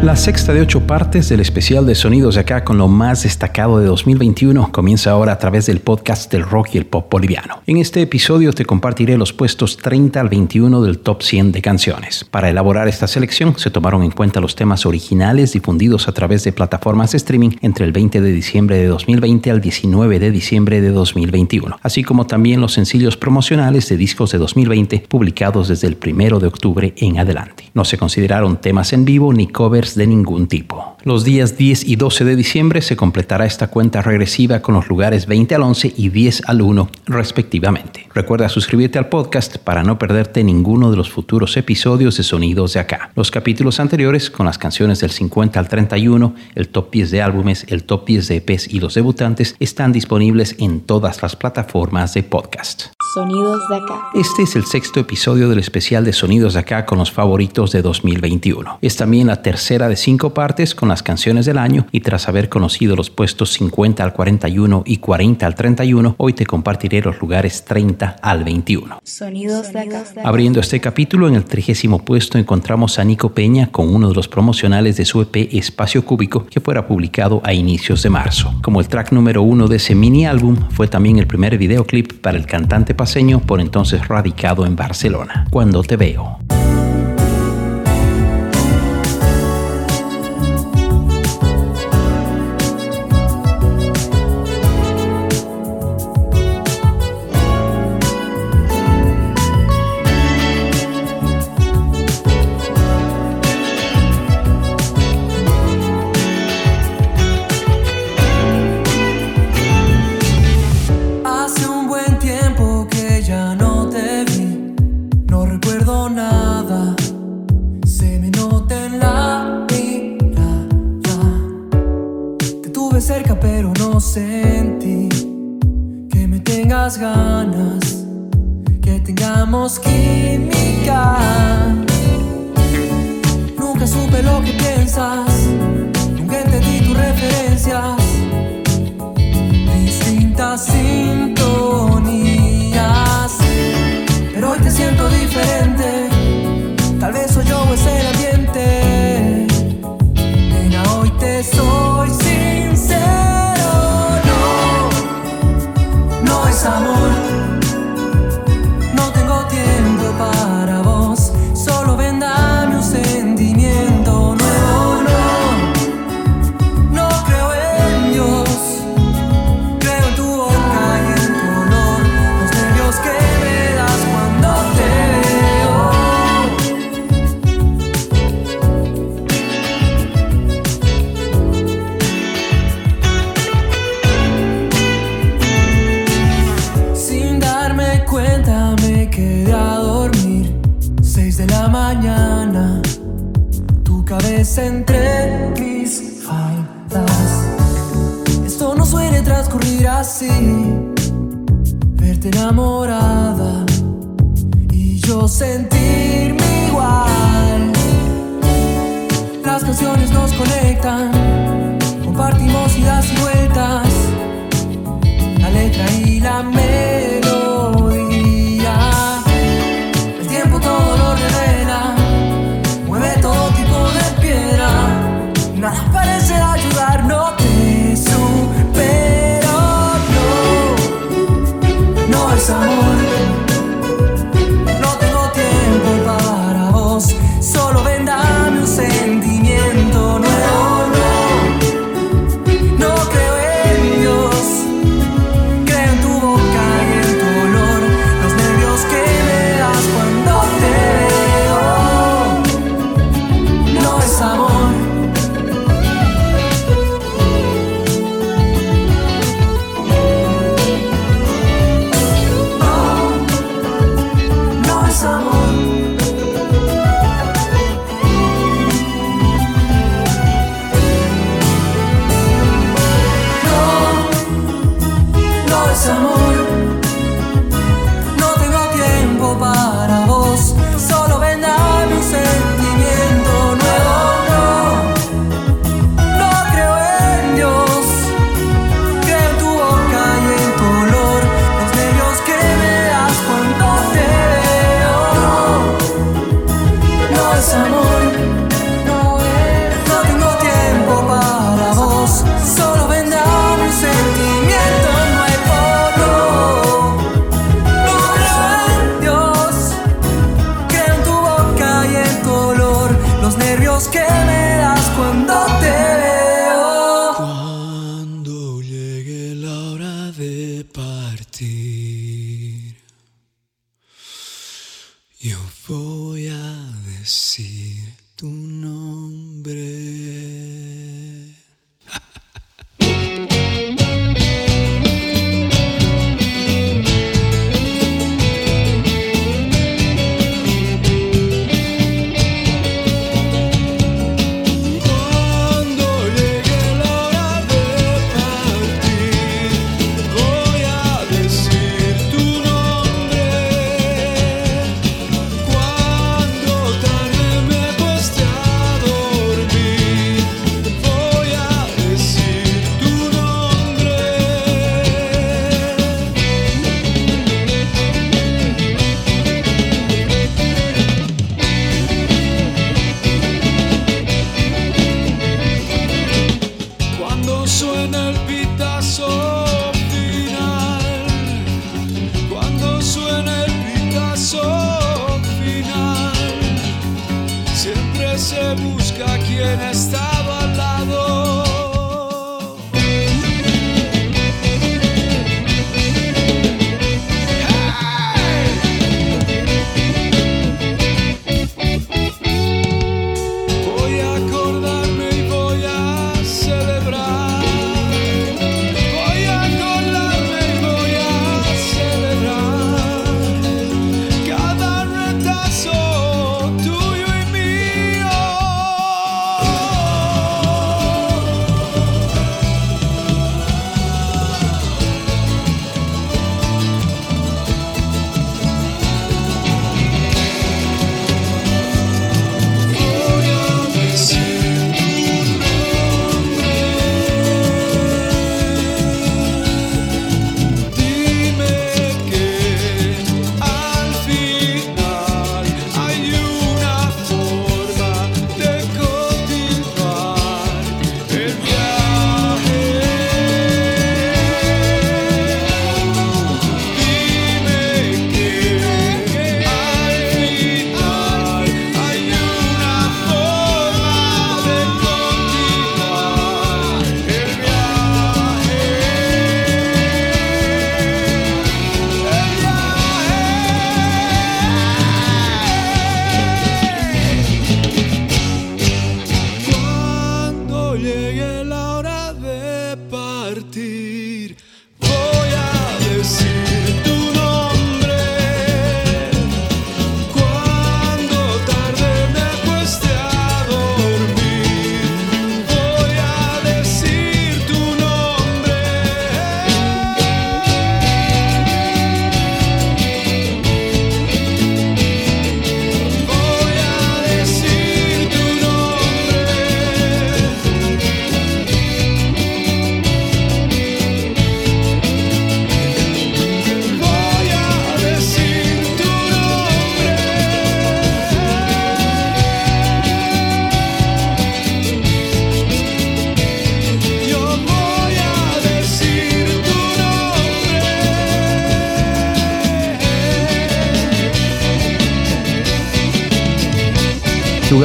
La sexta de ocho partes del especial de Sonidos de acá con lo más destacado de 2021 comienza ahora a través del podcast del rock y el pop boliviano. En este episodio te compartiré los puestos 30 al 21 del top 100 de canciones. Para elaborar esta selección se tomaron en cuenta los temas originales difundidos a través de plataformas de streaming entre el 20 de diciembre de 2020 al 19 de diciembre de 2021, así como también los sencillos promocionales de discos de 2020 publicados desde el 1 de octubre en adelante. No se consideraron temas en vivo ni covers de ningún tipo. Los días 10 y 12 de diciembre se completará esta cuenta regresiva con los lugares 20 al 11 y 10 al 1 respectivamente. Recuerda suscribirte al podcast para no perderte ninguno de los futuros episodios de Sonidos de Acá. Los capítulos anteriores con las canciones del 50 al 31, el top 10 de álbumes, el top 10 de EPs y los debutantes están disponibles en todas las plataformas de podcast. Sonidos de acá. Este es el sexto episodio del especial de Sonidos de acá con los favoritos de 2021. Es también la tercera de cinco partes con las canciones del año y tras haber conocido los puestos 50 al 41 y 40 al 31, hoy te compartiré los lugares 30 al 21. Sonidos de acá. Abriendo este capítulo, en el trigésimo puesto encontramos a Nico Peña con uno de los promocionales de su EP Espacio Cúbico que fuera publicado a inicios de marzo. Como el track número uno de ese mini álbum, fue también el primer videoclip para el cantante por entonces radicado en Barcelona. Cuando te veo.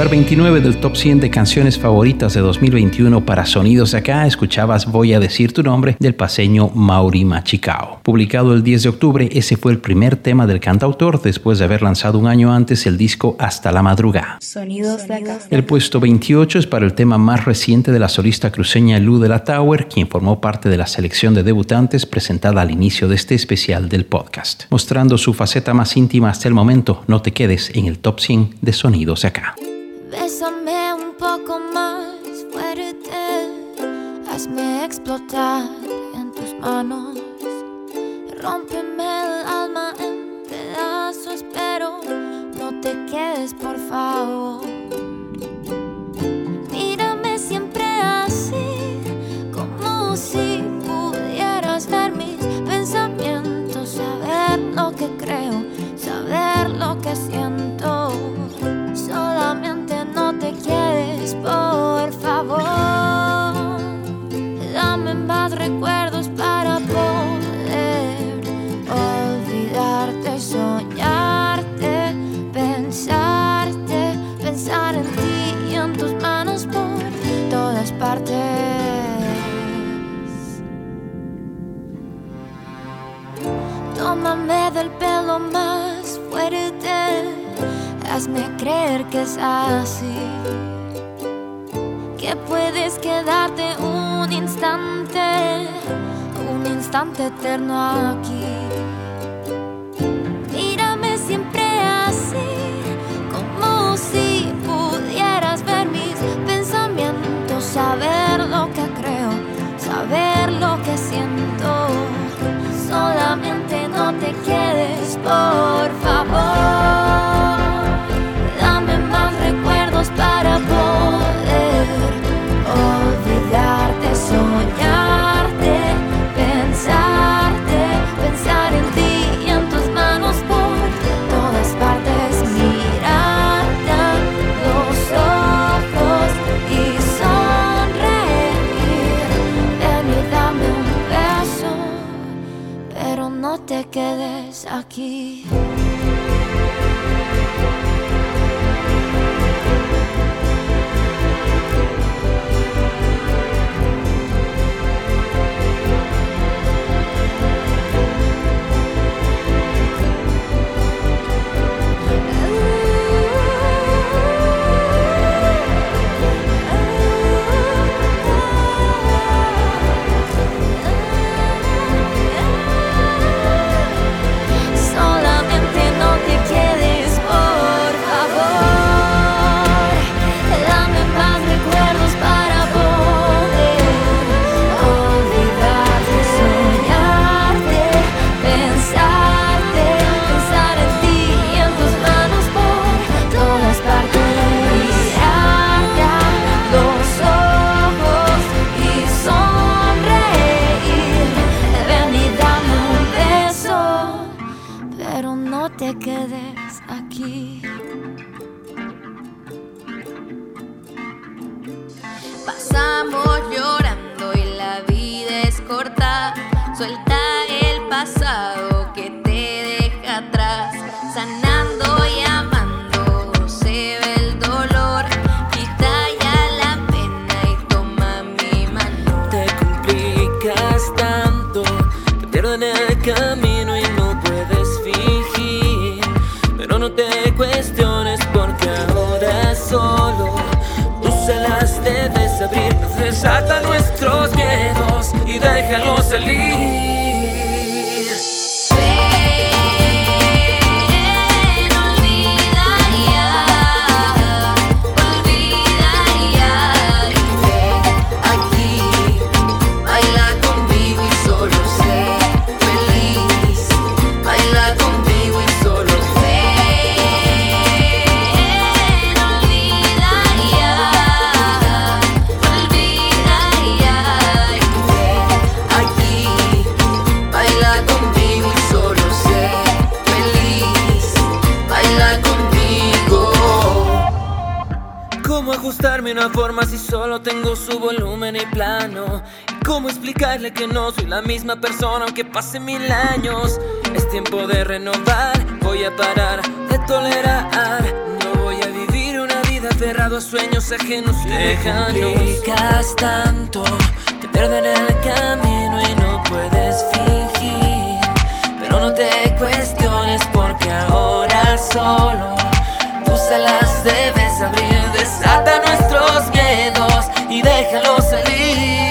Lugar 29 del top 100 de canciones favoritas de 2021 para Sonidos de Acá, escuchabas Voy a decir tu nombre del paseño Mauri Machicao. Publicado el 10 de octubre, ese fue el primer tema del cantautor después de haber lanzado un año antes el disco Hasta la Madrugada. Sonidos de acá. El puesto 28 es para el tema más reciente de la solista cruceña Lu de la Tower, quien formó parte de la selección de debutantes presentada al inicio de este especial del podcast. Mostrando su faceta más íntima hasta el momento, no te quedes en el top 100 de Sonidos de Acá. Bésame un poco más fuerte, hazme explotar en tus manos. Rómpeme el alma en pedazos, pero no te quedes, por favor. Hazme creer que es así. Que puedes quedarte un instante, un instante eterno aquí. Mírame siempre así, como si pudieras ver mis pensamientos, saber lo que creo, saber lo que siento. Solamente no te quedes, por ¿Cómo ajustarme una forma si solo tengo su volumen y plano? ¿Y cómo explicarle que no soy la misma persona aunque pase mil años? Es tiempo de renovar, voy a parar de tolerar. No voy a vivir una vida aferrado a sueños ajenos y lejanos. Te tanto, te pierdo en el camino y no puedes fingir. Pero no te cuestiones porque ahora solo Tú se las debes abrir, desata nuestros miedos y déjalos salir.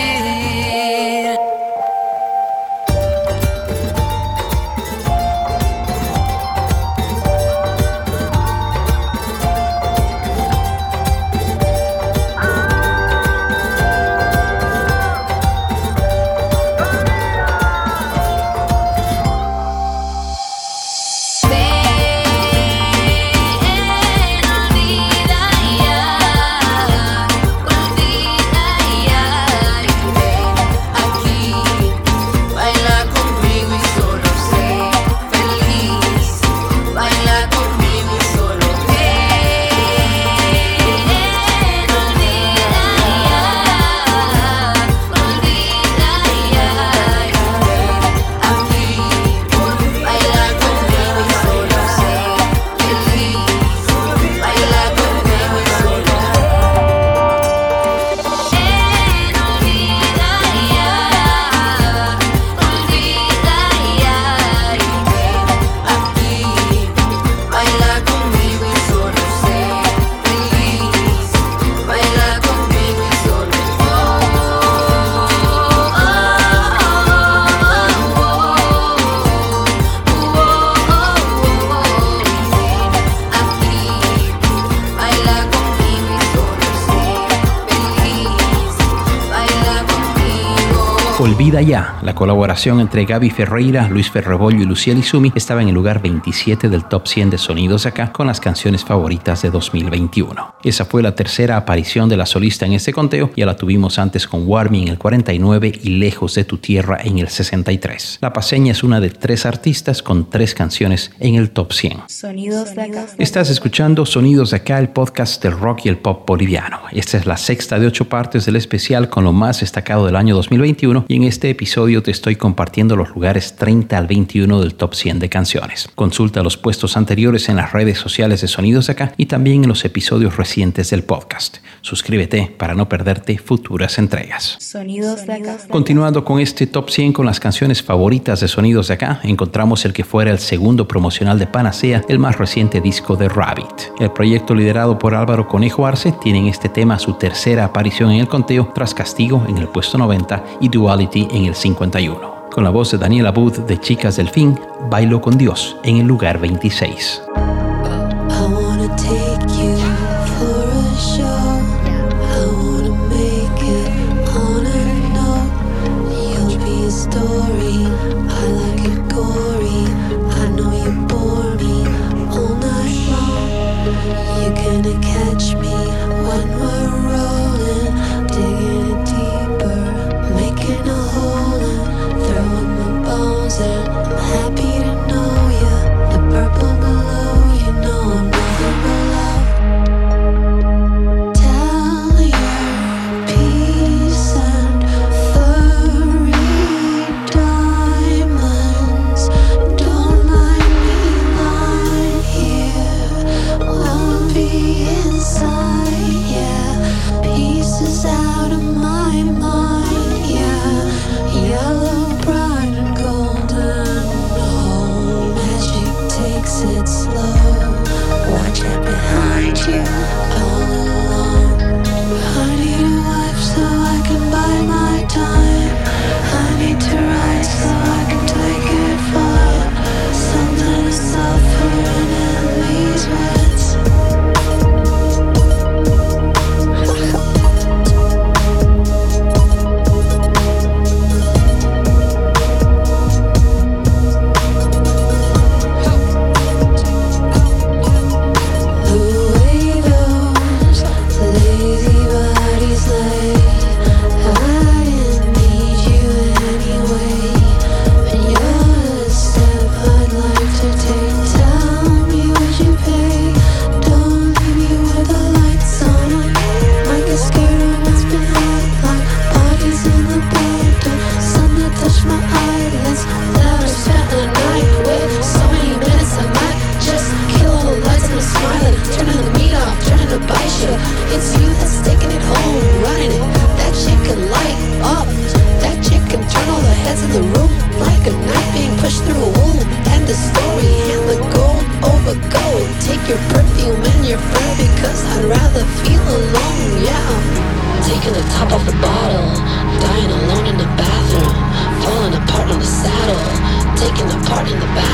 Ya, la colaboración entre Gaby Ferreira, Luis Ferrebollo y Luciel Izumi estaba en el lugar 27 del top 100 de sonidos acá con las canciones favoritas de 2021. Esa fue la tercera aparición de la solista en este conteo, ya la tuvimos antes con Warmy en el 49 y Lejos de tu tierra en el 63. La paseña es una de tres artistas con tres canciones en el top 100. Sonidos de acá. Estás escuchando Sonidos de acá, el podcast del rock y el pop boliviano. Esta es la sexta de ocho partes del especial con lo más destacado del año 2021 y en este episodio te estoy compartiendo los lugares 30 al 21 del top 100 de canciones. Consulta los puestos anteriores en las redes sociales de Sonidos de acá y también en los episodios recientes del podcast. Suscríbete para no perderte futuras entregas. Sonidos de acá. Continuando con este top 100 con las canciones favoritas de sonidos de acá, encontramos el que fuera el segundo promocional de Panacea, el más reciente disco de Rabbit. El proyecto liderado por Álvaro Conejo Arce tiene en este tema su tercera aparición en el conteo tras Castigo en el puesto 90 y Duality en el 51. Con la voz de Daniela Booth de Chicas del Fin, Bailo con Dios en el lugar 26.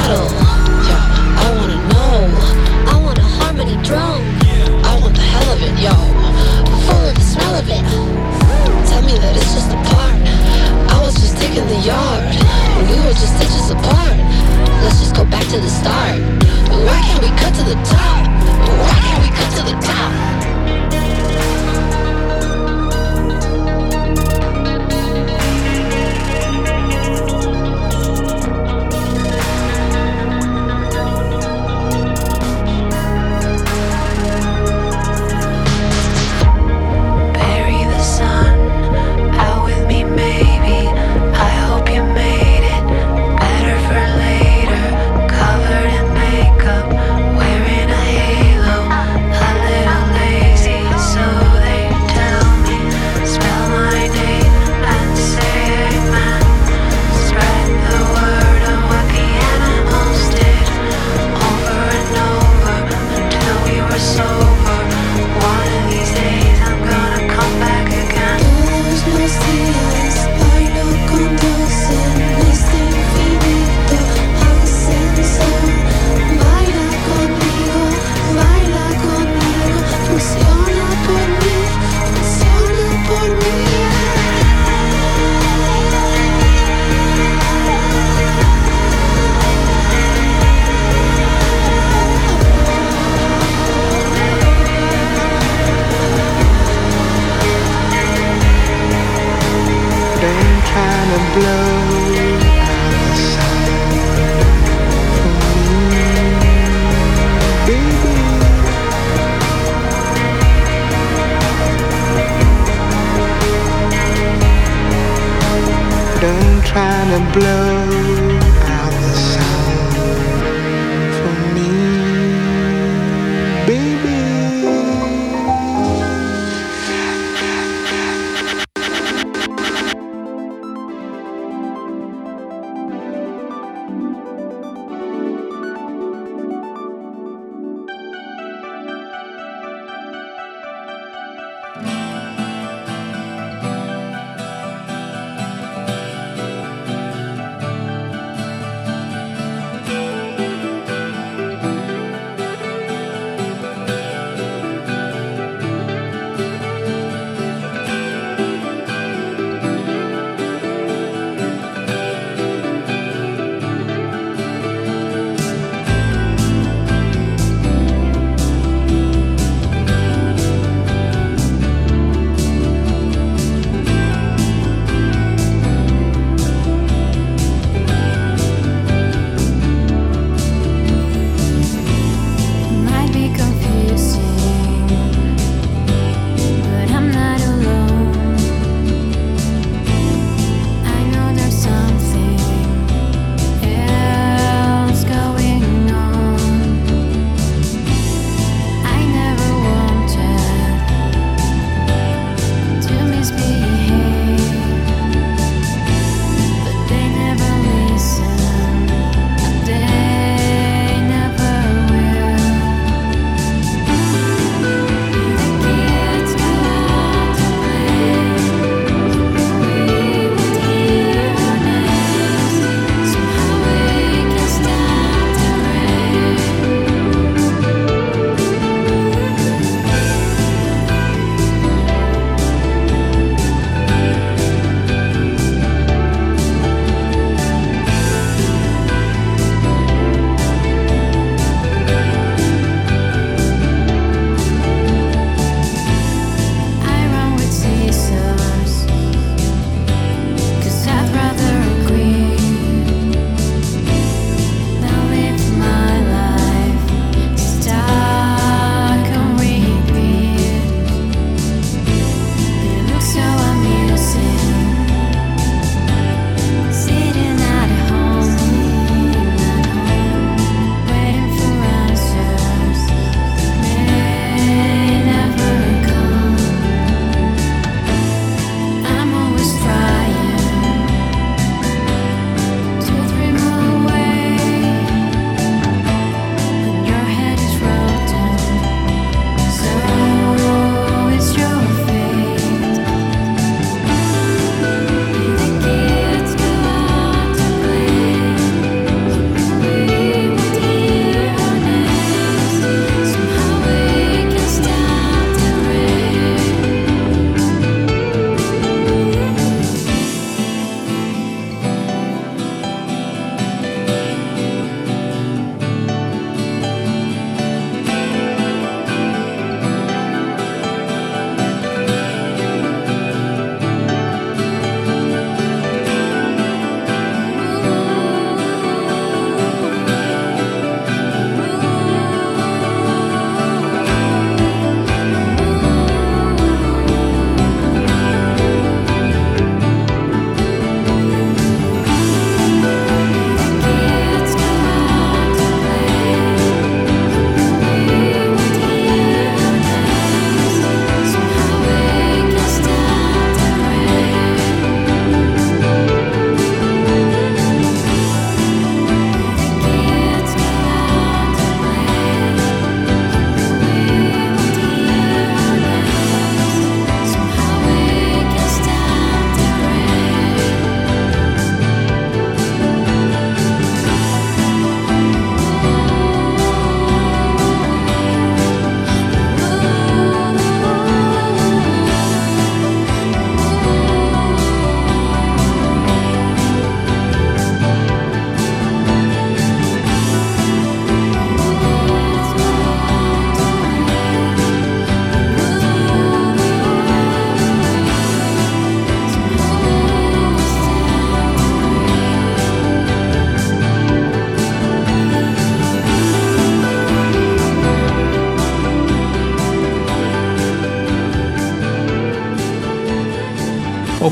Battle.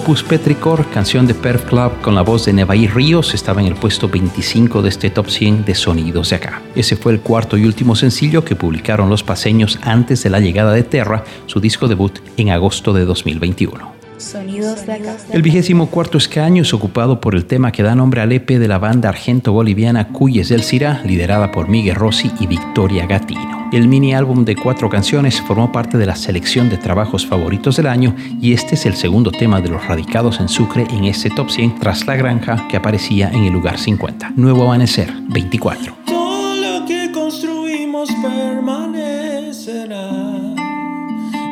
Opus Petricor, canción de Perf Club con la voz de Nevaí Ríos, estaba en el puesto 25 de este top 100 de sonidos de acá. Ese fue el cuarto y último sencillo que publicaron los paseños antes de la llegada de Terra, su disco debut en agosto de 2021. Sonidos de acá. El vigésimo cuarto escaño es ocupado por el tema que da nombre al EP de la banda argento-boliviana Cuyes del Cirá, liderada por Miguel Rossi y Victoria Gatino. El mini álbum de cuatro canciones formó parte de la selección de trabajos favoritos del año y este es el segundo tema de los radicados en Sucre en este top 100 tras La Granja que aparecía en el lugar 50. Nuevo Amanecer, 24. Todo lo que construimos permanecerá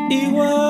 igual.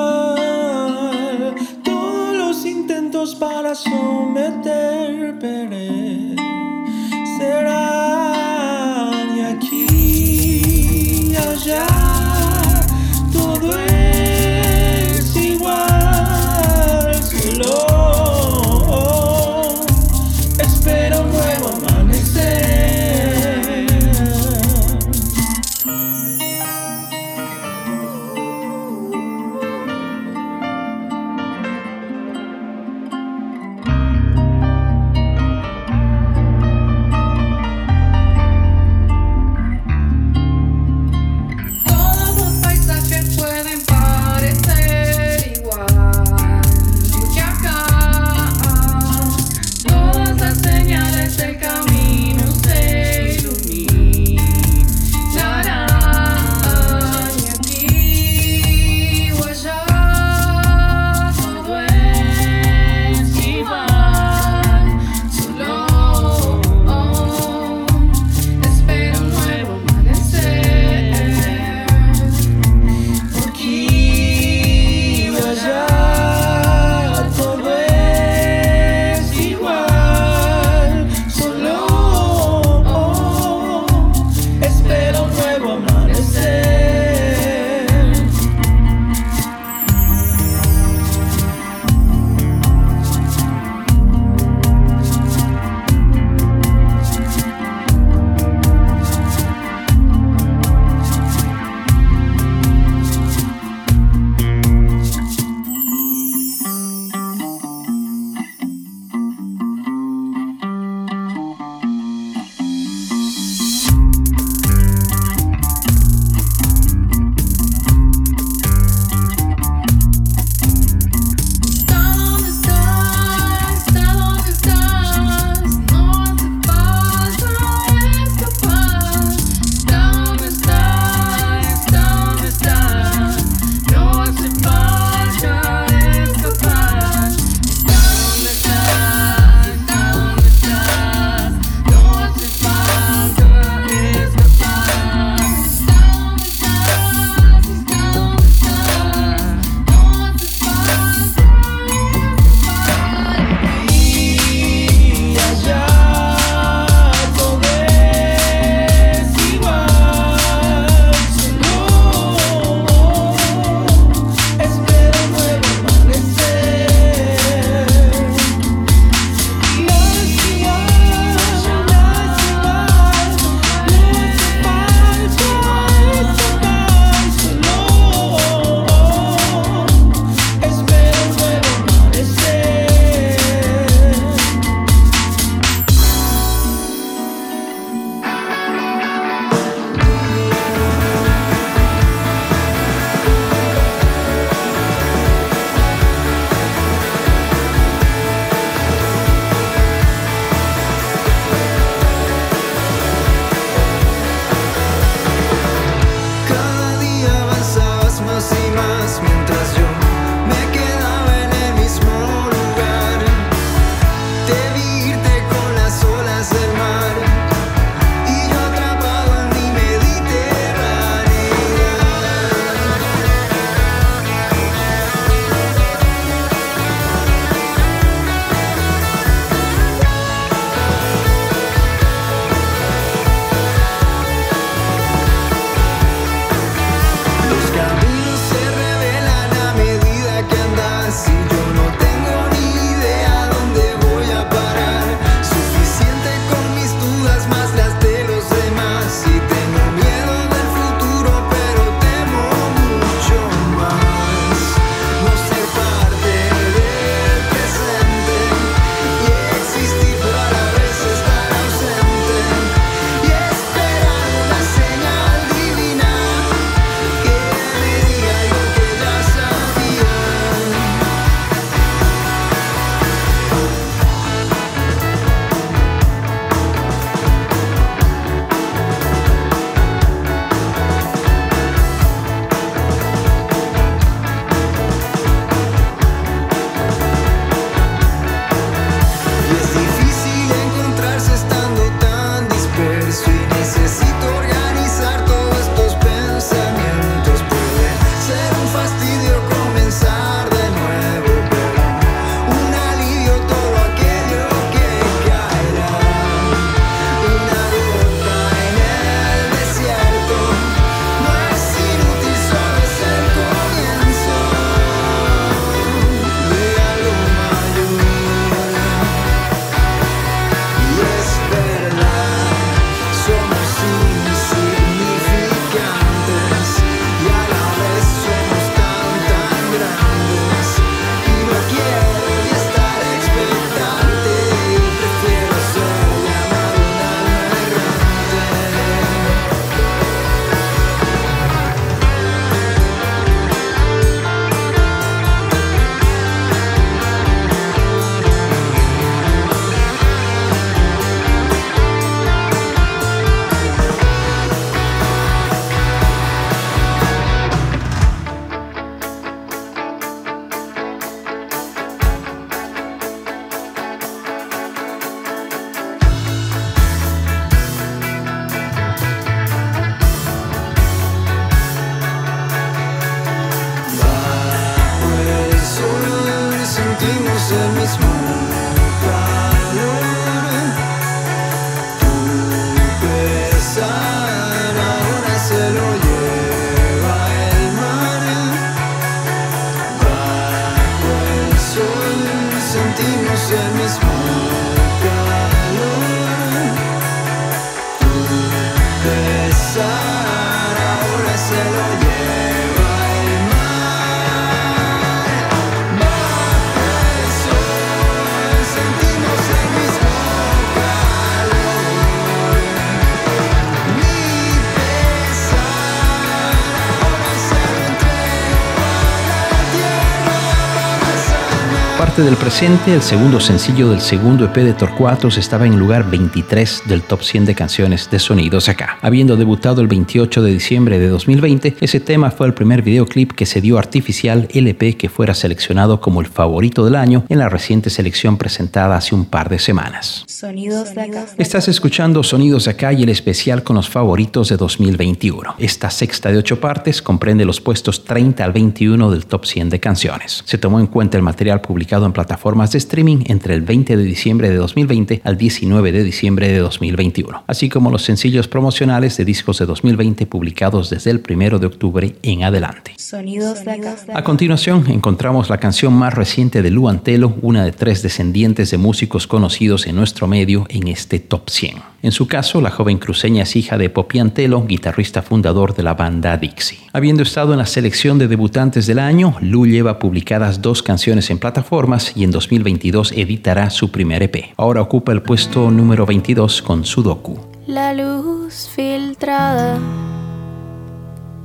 Parte del presente, el segundo sencillo del segundo EP de Torcuatos estaba en lugar 23 del top 100 de canciones de Sonidos Acá. Habiendo debutado el 28 de diciembre de 2020, ese tema fue el primer videoclip que se dio artificial LP que fuera seleccionado como el favorito del año en la reciente selección presentada hace un par de semanas. Sonidos de acá. Estás escuchando Sonidos de Acá y el especial con los favoritos de 2021. Esta sexta de ocho partes comprende los puestos 30 al 21 del top 100 de canciones. Se tomó en cuenta el material publicado en plataformas de streaming entre el 20 de diciembre de 2020 al 19 de diciembre de 2021, así como los sencillos promocionales de discos de 2020 publicados desde el 1 de octubre en adelante. Sonidos de acá. A continuación encontramos la canción más reciente de Lu Antelo, una de tres descendientes de músicos conocidos en nuestro medio en este top 100. En su caso, la joven cruceña es hija de Popi Antelo, guitarrista fundador de la banda Dixie. Habiendo estado en la selección de debutantes del año, Lu lleva publicadas dos canciones en plataformas y en 2022 editará su primer EP. Ahora ocupa el puesto número 22 con Sudoku. La luz filtrada,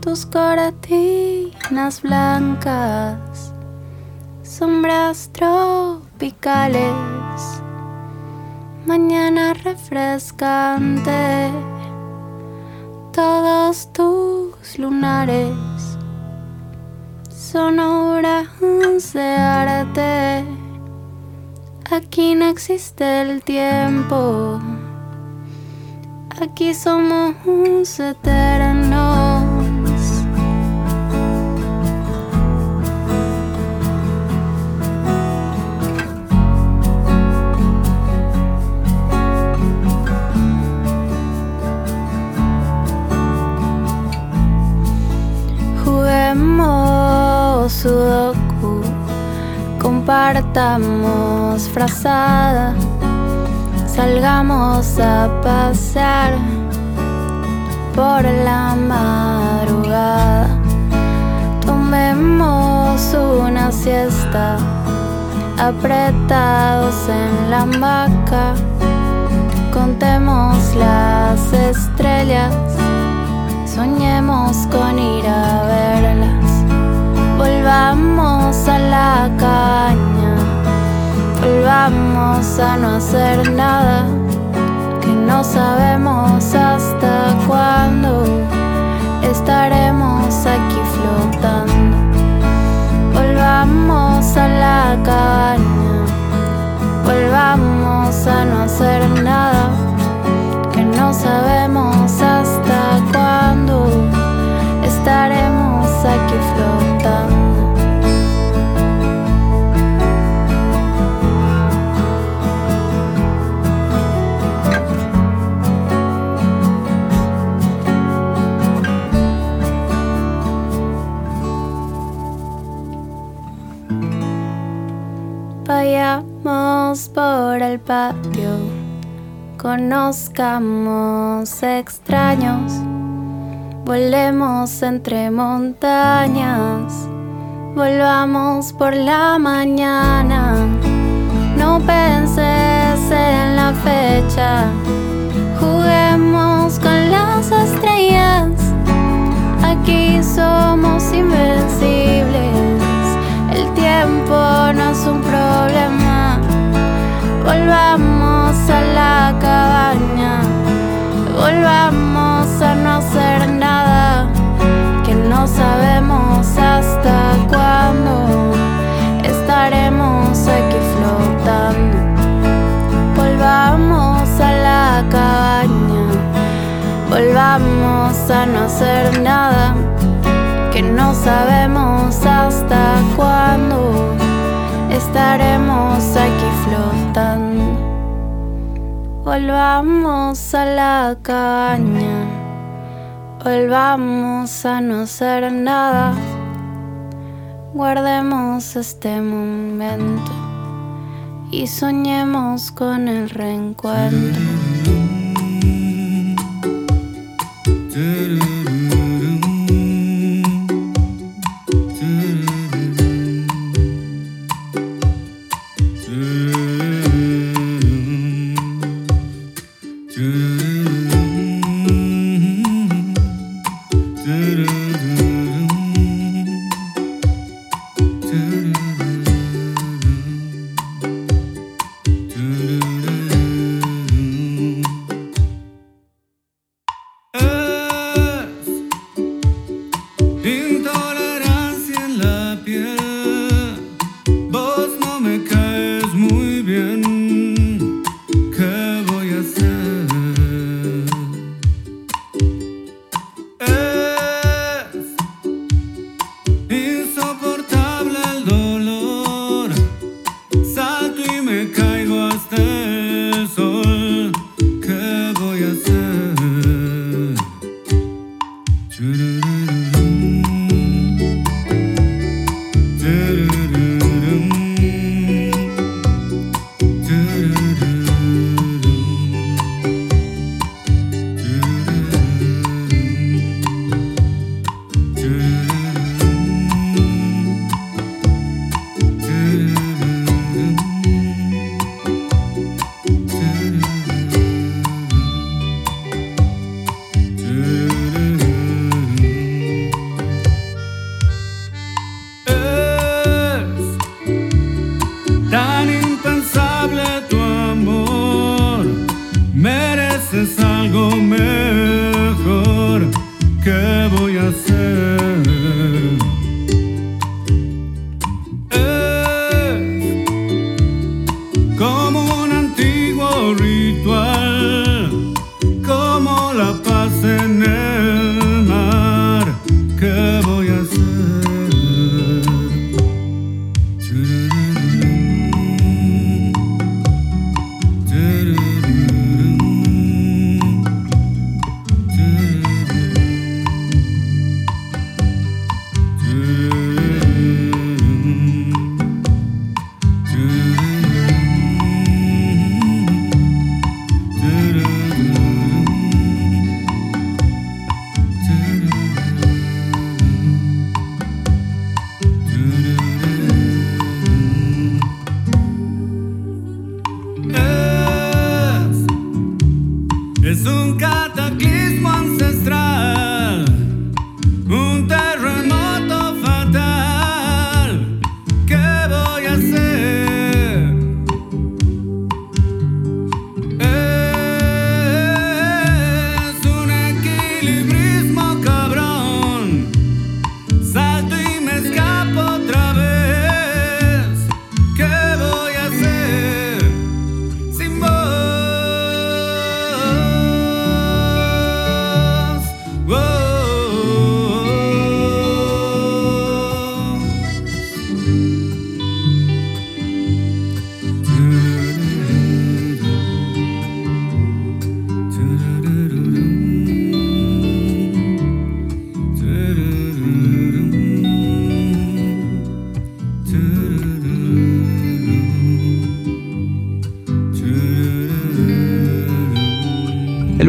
tus cortinas blancas, sombras tropicales, mañana refrescante, todos tus lunares son obras de arte. Aquí no existe el tiempo. Aquí somos eternos. Sudoku, compartamos frazada, salgamos a pasear por la madrugada, tomemos una siesta, apretados en la hamaca, contemos las estrellas soñemos con ir a verlas. Volvamos a la caña, volvamos a no hacer nada, que no sabemos hasta cuándo. Estaremos aquí flotando. Volvamos a la caña, volvamos a no hacer nada que no sabemos hasta cuándo. Estaremos aquí flotando. Vayamos por el patio conozcamos extraños, volemos entre montañas, volvamos por la mañana, no penses en la fecha, juguemos con las estrellas, aquí somos Volvamos a la cabaña, volvamos a no ser nada. Guardemos este momento y soñemos con el reencuentro.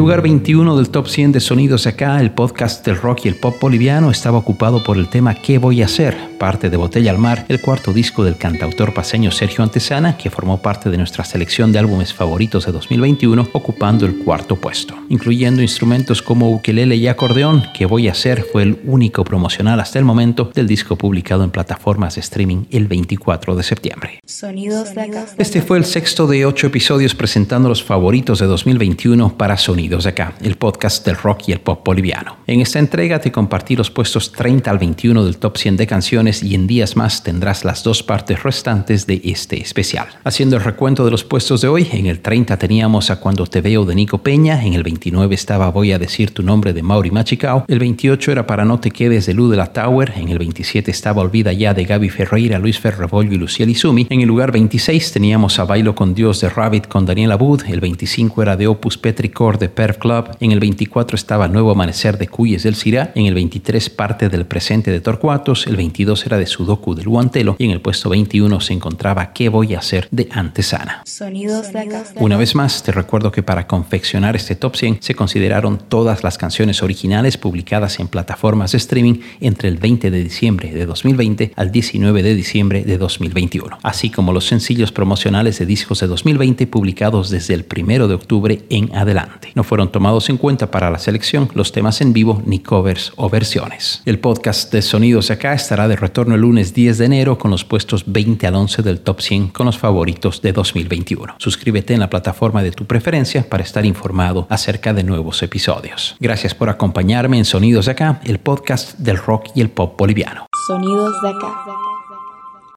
Lugar 21 del top 100 de sonidos acá, el podcast del rock y el pop boliviano, estaba ocupado por el tema ¿Qué voy a hacer? Parte de Botella al Mar, el cuarto disco del cantautor paseño Sergio Antesana, que formó parte de nuestra selección de álbumes favoritos de 2021, ocupando el cuarto puesto. Incluyendo instrumentos como ukelele y acordeón, ¿Qué voy a hacer? fue el único promocional hasta el momento del disco publicado en plataformas de streaming el 24 de septiembre. Sonidos de acá. Este fue el sexto de ocho episodios presentando los favoritos de 2021 para Sonidos Sonidos de Acá, el podcast del rock y el pop boliviano. En esta entrega te compartí los puestos 30 al 21 del top 100 de canciones y en días más tendrás las dos partes restantes de este especial. Haciendo el recuento de los puestos de hoy, en el 30 teníamos a Cuando te veo de Nico Peña, en el 29 estaba Voy a decir tu nombre de Mauri Machicao, el 28 era Para no te quedes de Luz de la Tower, en el 27 estaba Olvida ya de Gaby Ferreira, Luis Ferrebollo y Luciel Izumi, en el lugar 26 teníamos a Bailo con Dios de Rabbit con Daniel Abud, el 25 era de Opus Petricor de Perf Club, en el 24 estaba Nuevo Amanecer de Cuyes del Cirá, en el 23 parte del presente de Torcuatos, el 22 era de Sudoku del Guantelo y en el puesto 21 se encontraba ¿Qué voy a hacer de Antesana. Sonidos de acá. Una vez más, te recuerdo que para confeccionar este top 100 se consideraron todas las canciones originales publicadas en plataformas de streaming entre el 20 de diciembre de 2020 al 19 de diciembre de 2021, así como los sencillos promocionales de discos de 2020 publicados desde el 1 de octubre en adelante. No fueron tomados en cuenta para la selección los temas en vivo ni covers o versiones. El podcast de Sonidos de Acá estará de retorno el lunes 10 de enero con los puestos 20 al 11 del top 100 con los favoritos de 2021. Suscríbete en la plataforma de tu preferencia para estar informado acerca de nuevos episodios. Gracias por acompañarme en Sonidos de Acá, el podcast del rock y el pop boliviano. Sonidos de acá.